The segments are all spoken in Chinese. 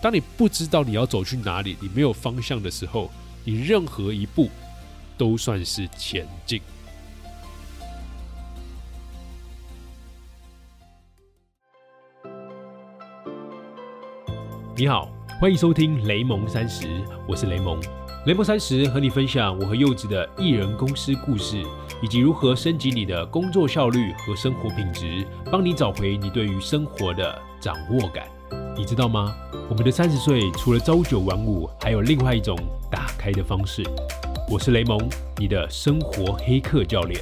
当你不知道你要走去哪里，你没有方向的时候，你任何一步都算是前进。你好，欢迎收听雷蒙三十，我是雷蒙。雷蒙三十和你分享我和柚子的艺人公司故事，以及如何升级你的工作效率和生活品质，帮你找回你对于生活的掌握感。你知道吗？我们的三十岁除了朝九晚五，还有另外一种打开的方式。我是雷蒙，你的生活黑客教练。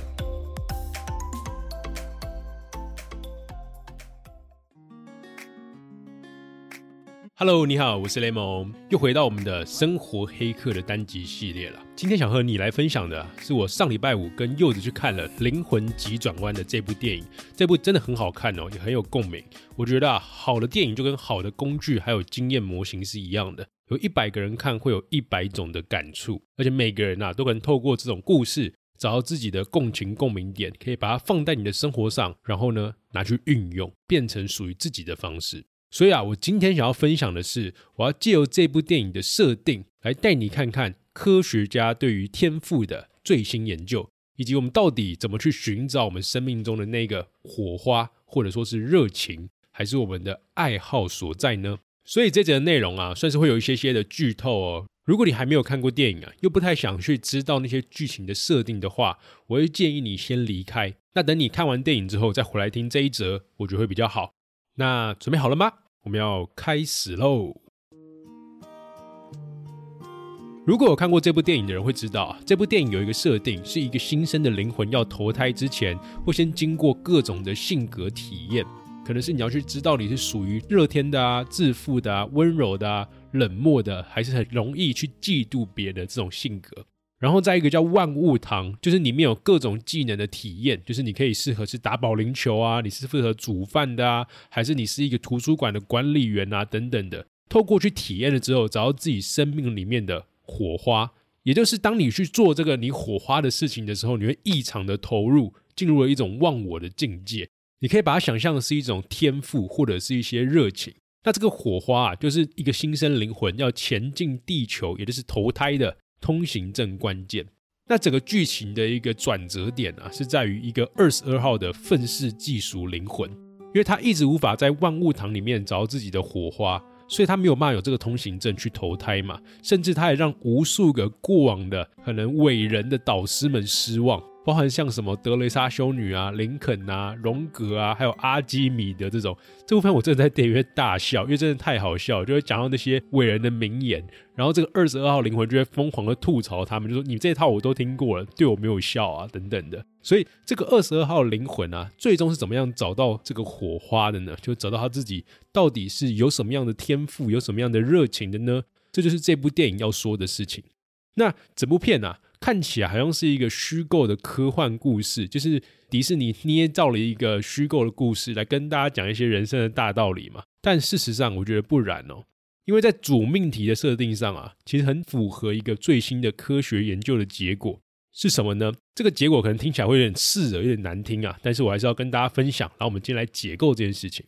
Hello，你好，我是雷蒙，又回到我们的生活黑客的单集系列了。今天想和你来分享的是我上礼拜五跟柚子去看了《灵魂急转弯》的这部电影，这部真的很好看哦，也很有共鸣。我觉得啊，好的电影就跟好的工具还有经验模型是一样的，有一百个人看会有一百种的感触，而且每个人呐都可能透过这种故事找到自己的共情共鸣点，可以把它放在你的生活上，然后呢拿去运用，变成属于自己的方式。所以啊，我今天想要分享的是，我要借由这部电影的设定，来带你看看科学家对于天赋的最新研究，以及我们到底怎么去寻找我们生命中的那个火花，或者说是热情，还是我们的爱好所在呢？所以这节的内容啊，算是会有一些些的剧透哦。如果你还没有看过电影啊，又不太想去知道那些剧情的设定的话，我会建议你先离开。那等你看完电影之后，再回来听这一则，我觉得会比较好。那准备好了吗？我们要开始喽！如果有看过这部电影的人会知道，这部电影有一个设定，是一个新生的灵魂要投胎之前，会先经过各种的性格体验，可能是你要去知道你是属于热天的啊、自负的啊、温柔的啊、冷漠的，还是很容易去嫉妒别的这种性格。然后再一个叫万物堂，就是里面有各种技能的体验，就是你可以适合是打保龄球啊，你是适合煮饭的啊，还是你是一个图书馆的管理员啊等等的。透过去体验了之后，找到自己生命里面的火花，也就是当你去做这个你火花的事情的时候，你会异常的投入，进入了一种忘我的境界。你可以把它想象的是一种天赋，或者是一些热情。那这个火花啊，就是一个新生灵魂要前进地球，也就是投胎的。通行证关键，那整个剧情的一个转折点啊，是在于一个二十二号的愤世嫉俗灵魂，因为他一直无法在万物堂里面找到自己的火花，所以他没有办法有这个通行证去投胎嘛，甚至他也让无数个过往的可能伟人的导师们失望。包含像什么德雷莎修女啊、林肯啊、荣格啊，还有阿基米德这种，这部分我真的在电影院大笑，因为真的太好笑，就会讲到那些伟人的名言，然后这个二十二号灵魂就会疯狂的吐槽他们，就说你这套我都听过了，对我没有效啊等等的。所以这个二十二号灵魂啊，最终是怎么样找到这个火花的呢？就找到他自己到底是有什么样的天赋，有什么样的热情的呢？这就是这部电影要说的事情。那整部片呢？看起来好像是一个虚构的科幻故事，就是迪士尼捏造了一个虚构的故事来跟大家讲一些人生的大道理嘛。但事实上，我觉得不然哦，因为在主命题的设定上啊，其实很符合一个最新的科学研究的结果是什么呢？这个结果可能听起来会有点刺耳，有点难听啊，但是我还是要跟大家分享。然后我们今天来解构这件事情。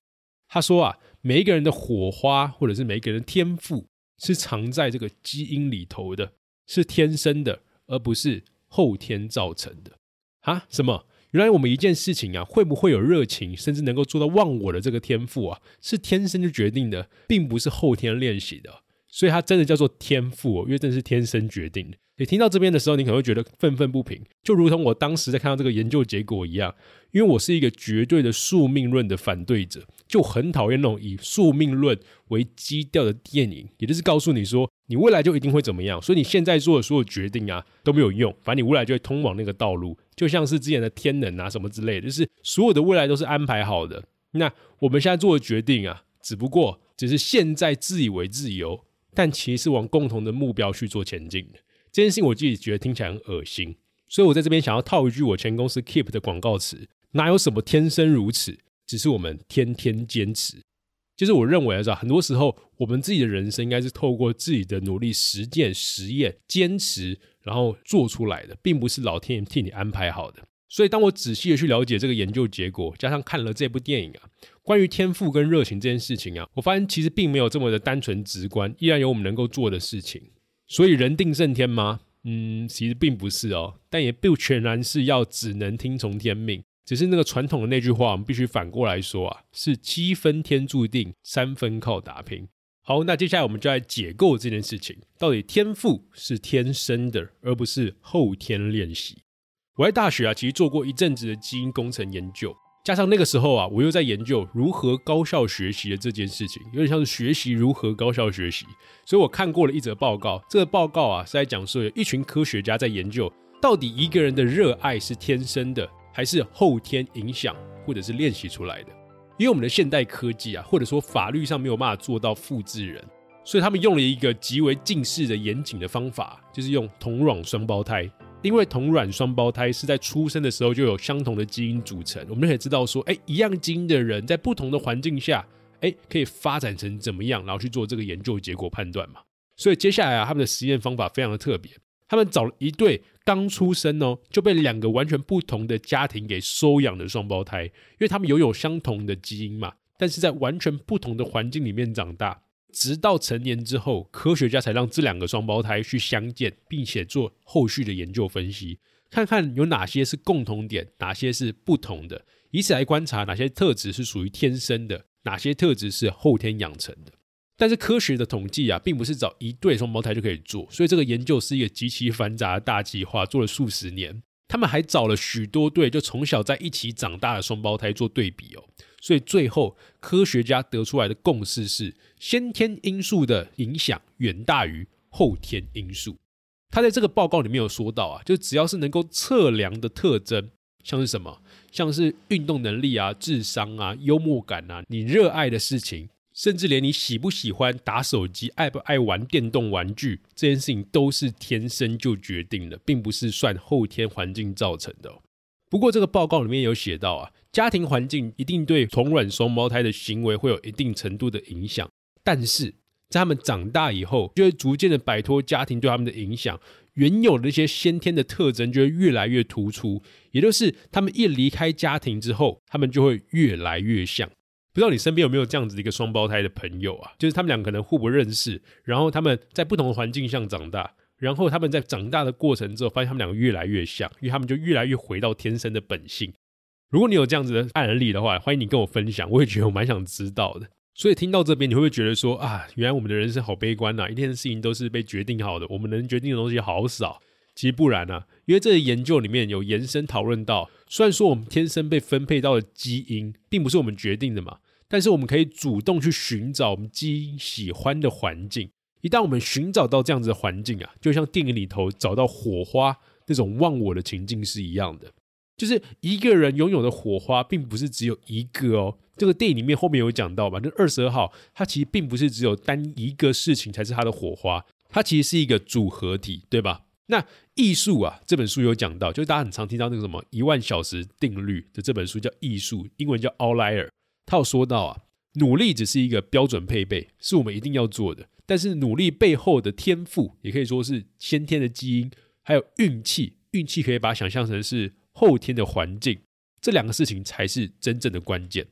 他说啊，每一个人的火花或者是每一个人天赋是藏在这个基因里头的，是天生的。而不是后天造成的啊？什么？原来我们一件事情啊，会不会有热情，甚至能够做到忘我的这个天赋啊，是天生就决定的，并不是后天练习的。所以它真的叫做天赋哦，因为真的是天生决定的。你听到这边的时候，你可能会觉得愤愤不平，就如同我当时在看到这个研究结果一样。因为我是一个绝对的宿命论的反对者，就很讨厌那种以宿命论为基调的电影，也就是告诉你说你未来就一定会怎么样，所以你现在做的所有决定啊都没有用，反正你未来就会通往那个道路，就像是之前的天能啊什么之类的，就是所有的未来都是安排好的。那我们现在做的决定啊，只不过只是现在自以为自由，但其实往共同的目标去做前进的。这件事情我自己觉得听起来很恶心，所以我在这边想要套一句我前公司 Keep 的广告词。哪有什么天生如此？只是我们天天坚持。就是我认为啊，很多时候我们自己的人生应该是透过自己的努力、实践、实验、坚持，然后做出来的，并不是老天爷替你安排好的。所以，当我仔细的去了解这个研究结果，加上看了这部电影啊，关于天赋跟热情这件事情啊，我发现其实并没有这么的单纯直观，依然有我们能够做的事情。所以人定胜天吗？嗯，其实并不是哦，但也不全然是要只能听从天命，只是那个传统的那句话，我们必须反过来说啊，是七分天注定，三分靠打拼。好，那接下来我们就来解构这件事情，到底天赋是天生的，而不是后天练习。我在大学啊，其实做过一阵子的基因工程研究。加上那个时候啊，我又在研究如何高效学习的这件事情，有点像是学习如何高效学习。所以我看过了一则报告，这个报告啊是在讲说，有一群科学家在研究，到底一个人的热爱是天生的，还是后天影响或者是练习出来的？因为我们的现代科技啊，或者说法律上没有办法做到复制人，所以他们用了一个极为近似的严谨的方法，就是用同卵双胞胎。因为同卵双胞胎是在出生的时候就有相同的基因组成，我们就可以知道说，哎，一样基因的人在不同的环境下，哎，可以发展成怎么样，然后去做这个研究结果判断嘛。所以接下来啊，他们的实验方法非常的特别，他们找了一对刚出生哦就被两个完全不同的家庭给收养的双胞胎，因为他们拥有相同的基因嘛，但是在完全不同的环境里面长大。直到成年之后，科学家才让这两个双胞胎去相见，并且做后续的研究分析，看看有哪些是共同点，哪些是不同的，以此来观察哪些特质是属于天生的，哪些特质是后天养成的。但是科学的统计啊，并不是找一对双胞胎就可以做，所以这个研究是一个极其繁杂的大计划，做了数十年。他们还找了许多对就从小在一起长大的双胞胎做对比哦。所以最后，科学家得出来的共识是，先天因素的影响远大于后天因素。他在这个报告里面有说到啊，就只要是能够测量的特征，像是什么，像是运动能力啊、智商啊、幽默感啊、你热爱的事情，甚至连你喜不喜欢打手机、爱不爱玩电动玩具这件事情，都是天生就决定的，并不是算后天环境造成的。不过这个报告里面有写到啊。家庭环境一定对同卵双胞胎的行为会有一定程度的影响，但是在他们长大以后，就会逐渐的摆脱家庭对他们的影响，原有的那些先天的特征就会越来越突出。也就是他们一离开家庭之后，他们就会越来越像。不知道你身边有没有这样子的一个双胞胎的朋友啊？就是他们俩可能互不认识，然后他们在不同的环境下长大，然后他们在长大的过程之后，发现他们两个越来越像，因为他们就越来越回到天生的本性。如果你有这样子的案例的话，欢迎你跟我分享，我也觉得我蛮想知道的。所以听到这边，你会不会觉得说啊，原来我们的人生好悲观呐？一天的事情都是被决定好的，我们能决定的东西好少。其实不然啊，因为这个研究里面有延伸讨论到，虽然说我们天生被分配到的基因并不是我们决定的嘛，但是我们可以主动去寻找我们基因喜欢的环境。一旦我们寻找到这样子的环境啊，就像电影里头找到火花那种忘我的情境是一样的。就是一个人拥有的火花，并不是只有一个哦。这个电影里面后面有讲到嘛，就二十二号，它其实并不是只有单一个事情才是它的火花，它其实是一个组合体，对吧？那艺术啊，这本书有讲到，就是大家很常听到那个什么一万小时定律的这本书叫艺术，英文叫 Outlier。他有说到啊，努力只是一个标准配备，是我们一定要做的，但是努力背后的天赋，也可以说是先天的基因，还有运气。运气可以把它想象成是。后天的环境，这两个事情才是真正的关键。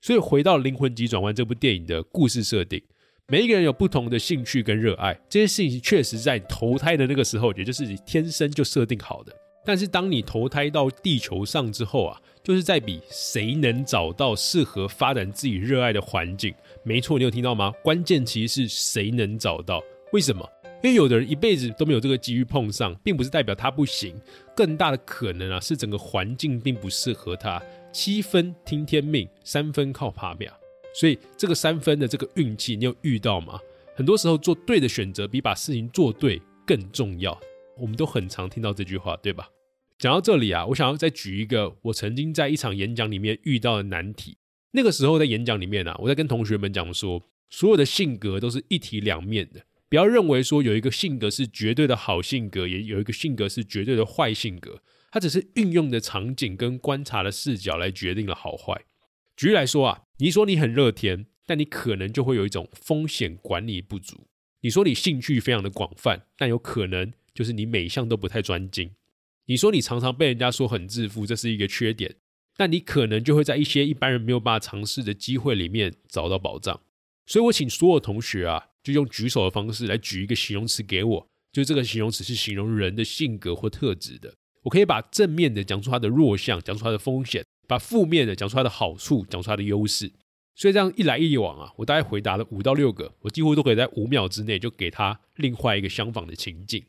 所以回到《灵魂急转弯》这部电影的故事设定，每一个人有不同的兴趣跟热爱，这些事情确实在投胎的那个时候，也就是你天生就设定好的。但是当你投胎到地球上之后啊，就是在比谁能找到适合发展自己热爱的环境。没错，你有听到吗？关键其实是谁能找到？为什么？因为有的人一辈子都没有这个机遇碰上，并不是代表他不行，更大的可能啊是整个环境并不适合他。七分听天命，三分靠爬表，所以这个三分的这个运气，你有遇到吗？很多时候做对的选择比把事情做对更重要。我们都很常听到这句话，对吧？讲到这里啊，我想要再举一个我曾经在一场演讲里面遇到的难题。那个时候在演讲里面啊，我在跟同学们讲说，所有的性格都是一体两面的。不要认为说有一个性格是绝对的好性格，也有一个性格是绝对的坏性格，它只是运用的场景跟观察的视角来决定了好坏。举例来说啊，你说你很热天，但你可能就会有一种风险管理不足；你说你兴趣非常的广泛，但有可能就是你每一项都不太专精；你说你常常被人家说很自负，这是一个缺点，但你可能就会在一些一般人没有办法尝试的机会里面找到宝藏。所以我请所有同学啊，就用举手的方式来举一个形容词给我，就这个形容词是形容人的性格或特质的。我可以把正面的讲出它的弱项，讲出它的风险；把负面的讲出它的好处，讲出它的优势。所以这样一来一往啊，我大概回答了五到六个，我几乎都可以在五秒之内就给他另外一个相仿的情境。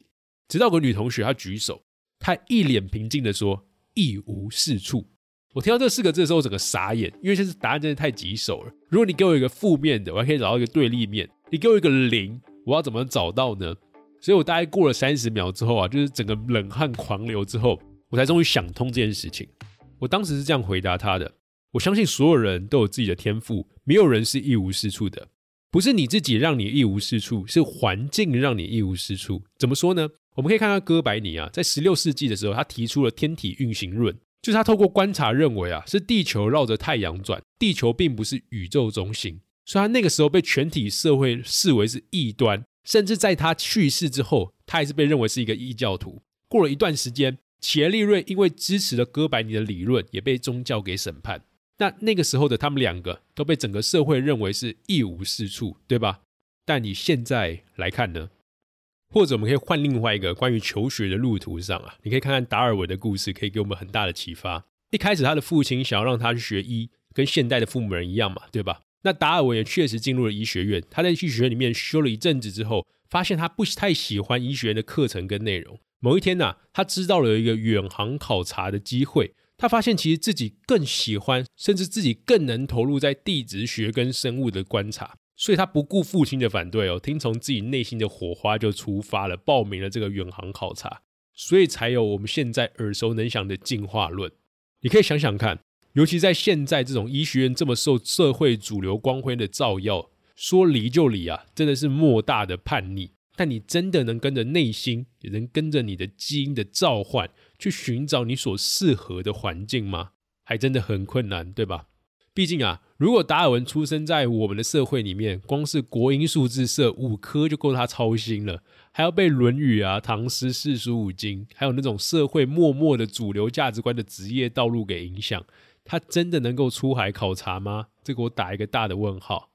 直到个女同学她举手，她一脸平静的说：“一无是处。”我听到这四个字的时候，我整个傻眼，因为这是答案真的太棘手了。如果你给我一个负面的，我还可以找到一个对立面；你给我一个零，我要怎么找到呢？所以我大概过了三十秒之后啊，就是整个冷汗狂流之后，我才终于想通这件事情。我当时是这样回答他的：我相信所有人都有自己的天赋，没有人是一无是处的。不是你自己让你一无是处，是环境让你一无是处。怎么说呢？我们可以看到哥白尼啊，在十六世纪的时候，他提出了天体运行论。就是他透过观察认为啊，是地球绕着太阳转，地球并不是宇宙中心，所以他那个时候被全体社会视为是异端，甚至在他去世之后，他还是被认为是一个异教徒。过了一段时间，企业利润因为支持了哥白尼的理论，也被宗教给审判。那那个时候的他们两个都被整个社会认为是一无是处，对吧？但你现在来看呢？或者我们可以换另外一个关于求学的路途上啊，你可以看看达尔文的故事，可以给我们很大的启发。一开始他的父亲想要让他去学医，跟现代的父母人一样嘛，对吧？那达尔文也确实进入了医学院。他在医学院里面修了一阵子之后，发现他不太喜欢医学院的课程跟内容。某一天呢，他知道了一个远航考察的机会，他发现其实自己更喜欢，甚至自己更能投入在地质学跟生物的观察。所以他不顾父亲的反对哦，听从自己内心的火花就出发了，报名了这个远航考察，所以才有我们现在耳熟能详的进化论。你可以想想看，尤其在现在这种医学院这么受社会主流光辉的照耀，说离就离啊，真的是莫大的叛逆。但你真的能跟着内心，也能跟着你的基因的召唤，去寻找你所适合的环境吗？还真的很困难，对吧？毕竟啊，如果达尔文出生在我们的社会里面，光是国英数字社五科就够他操心了，还要被《论语》啊、唐诗四书五经，还有那种社会默默的主流价值观的职业道路给影响，他真的能够出海考察吗？这个我打一个大的问号。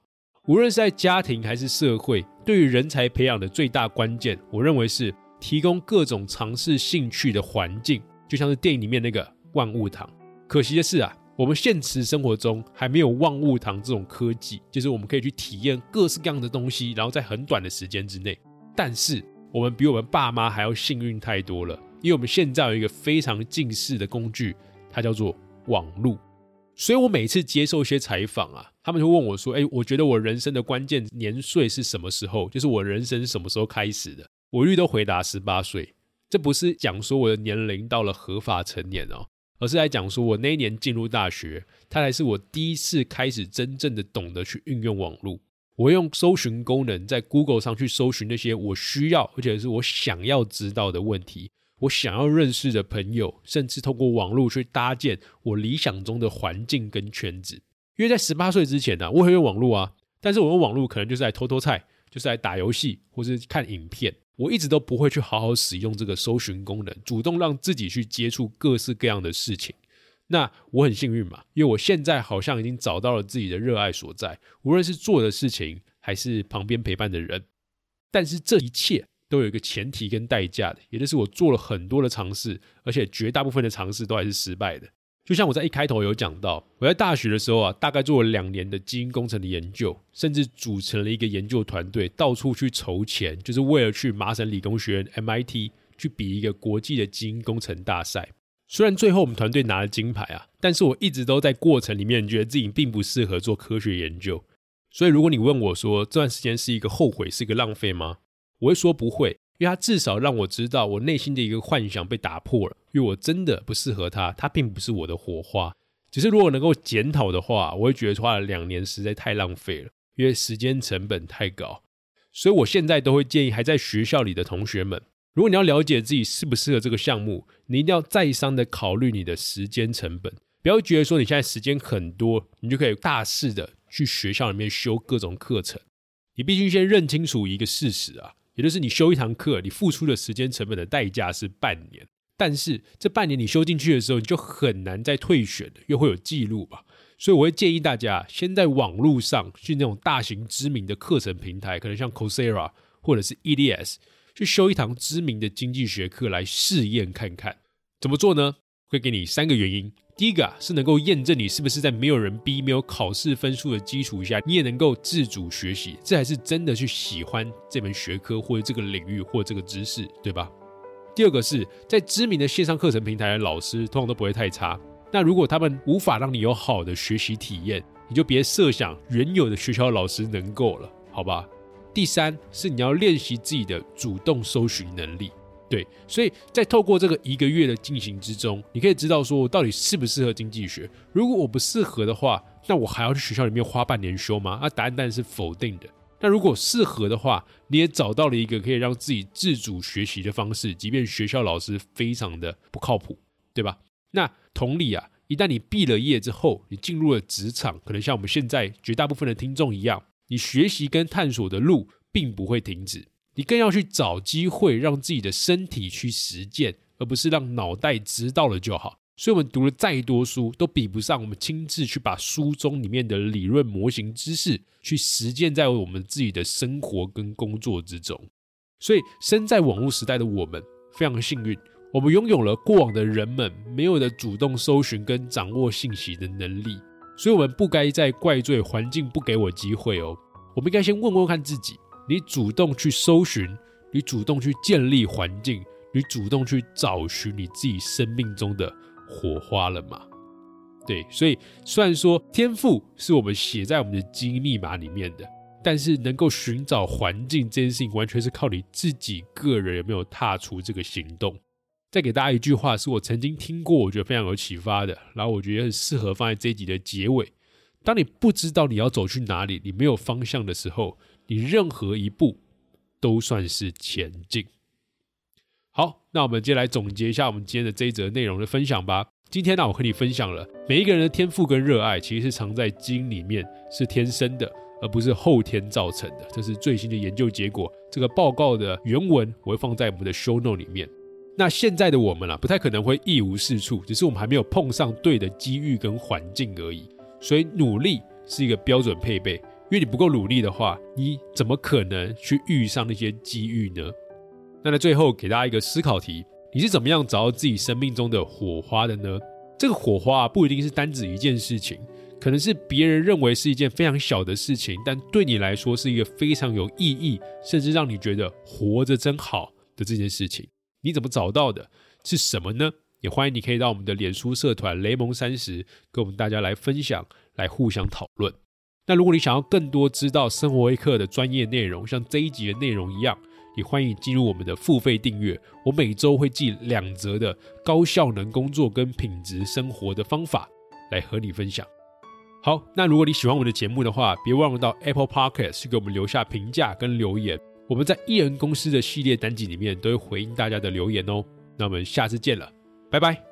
无论是在家庭还是社会，对于人才培养的最大关键，我认为是提供各种尝试兴趣的环境，就像是电影里面那个万物堂。可惜的是啊。我们现实生活中还没有万物堂这种科技，就是我们可以去体验各式各样的东西，然后在很短的时间之内。但是我们比我们爸妈还要幸运太多了，因为我们现在有一个非常近似的工具，它叫做网络。所以我每次接受一些采访啊，他们就问我说：“哎，我觉得我人生的关键年岁是什么时候？就是我人生什么时候开始的？”我一律都回答十八岁。这不是讲说我的年龄到了合法成年哦。而是来讲说，我那一年进入大学，它才是我第一次开始真正的懂得去运用网络。我用搜寻功能在 Google 上去搜寻那些我需要而且是我想要知道的问题，我想要认识的朋友，甚至通过网络去搭建我理想中的环境跟圈子。因为在十八岁之前呢，我很用网络啊，但是我用网络可能就是来偷偷菜，就是来打游戏或是看影片。我一直都不会去好好使用这个搜寻功能，主动让自己去接触各式各样的事情。那我很幸运嘛，因为我现在好像已经找到了自己的热爱所在，无论是做的事情还是旁边陪伴的人。但是这一切都有一个前提跟代价的，也就是我做了很多的尝试，而且绝大部分的尝试都还是失败的。就像我在一开头有讲到，我在大学的时候啊，大概做了两年的基因工程的研究，甚至组成了一个研究团队，到处去筹钱，就是为了去麻省理工学院 MIT 去比一个国际的基因工程大赛。虽然最后我们团队拿了金牌啊，但是我一直都在过程里面觉得自己并不适合做科学研究。所以如果你问我说这段时间是一个后悔，是一个浪费吗？我会说不会。因为他至少让我知道我内心的一个幻想被打破了，因为我真的不适合他，他并不是我的火花。只是如果能够检讨的话，我会觉得花了两年实在太浪费了，因为时间成本太高。所以我现在都会建议还在学校里的同学们，如果你要了解自己适不适合这个项目，你一定要再三的考虑你的时间成本，不要觉得说你现在时间很多，你就可以大肆的去学校里面修各种课程。你必须先认清楚一个事实啊。也就是你修一堂课，你付出的时间成本的代价是半年。但是这半年你修进去的时候，你就很难再退选，又会有记录吧。所以我会建议大家先在网络上去那种大型知名的课程平台，可能像 Coursera 或者是 EDS，去修一堂知名的经济学课来试验看看。怎么做呢？会给你三个原因。第一个啊，是能够验证你是不是在没有人逼、没有考试分数的基础下，你也能够自主学习，这还是真的去喜欢这门学科或者这个领域或这个知识，对吧？第二个是在知名的线上课程平台的老师，通常都不会太差。那如果他们无法让你有好的学习体验，你就别设想原有的学校老师能够了，好吧？第三是你要练习自己的主动搜寻能力。对，所以在透过这个一个月的进行之中，你可以知道说我到底适不适合经济学。如果我不适合的话，那我还要去学校里面花半年修吗？那答案当然是否定的。那如果适合的话，你也找到了一个可以让自己自主学习的方式，即便学校老师非常的不靠谱，对吧？那同理啊，一旦你毕了业之后，你进入了职场，可能像我们现在绝大部分的听众一样，你学习跟探索的路并不会停止。你更要去找机会，让自己的身体去实践，而不是让脑袋知道了就好。所以，我们读了再多书，都比不上我们亲自去把书中里面的理论模型知识去实践在我们自己的生活跟工作之中。所以，身在网络时代的我们非常幸运，我们拥有了过往的人们没有的主动搜寻跟掌握信息的能力。所以，我们不该再怪罪环境不给我机会哦。我们应该先问问看自己。你主动去搜寻，你主动去建立环境，你主动去找寻你自己生命中的火花了吗？对，所以虽然说天赋是我们写在我们的基因密码里面的，但是能够寻找环境这件事情，完全是靠你自己个人有没有踏出这个行动。再给大家一句话，是我曾经听过，我觉得非常有启发的，然后我觉得很适合放在这一集的结尾。当你不知道你要走去哪里，你没有方向的时候。你任何一步都算是前进。好，那我们接下来总结一下我们今天的这一则内容的分享吧。今天呢，我和你分享了每一个人的天赋跟热爱，其实是藏在基因里面，是天生的，而不是后天造成的。这是最新的研究结果。这个报告的原文我会放在我们的 show note 里面。那现在的我们啊，不太可能会一无是处，只是我们还没有碰上对的机遇跟环境而已。所以努力是一个标准配备。因为你不够努力的话，你怎么可能去遇上那些机遇呢？那在最后给大家一个思考题：你是怎么样找到自己生命中的火花的呢？这个火花不一定是单指一件事情，可能是别人认为是一件非常小的事情，但对你来说是一个非常有意义，甚至让你觉得活着真好的这件事情。你怎么找到的？是什么呢？也欢迎你可以到我们的脸书社团雷蒙三十，跟我们大家来分享，来互相讨论。那如果你想要更多知道生活微课的专业内容，像这一集的内容一样，也欢迎进入我们的付费订阅。我每周会寄两则的高效能工作跟品质生活的方法来和你分享。好，那如果你喜欢我们的节目的话，别忘了到 Apple Podcast 去给我们留下评价跟留言。我们在艺人公司的系列单集里面都会回应大家的留言哦。那我们下次见了，拜拜。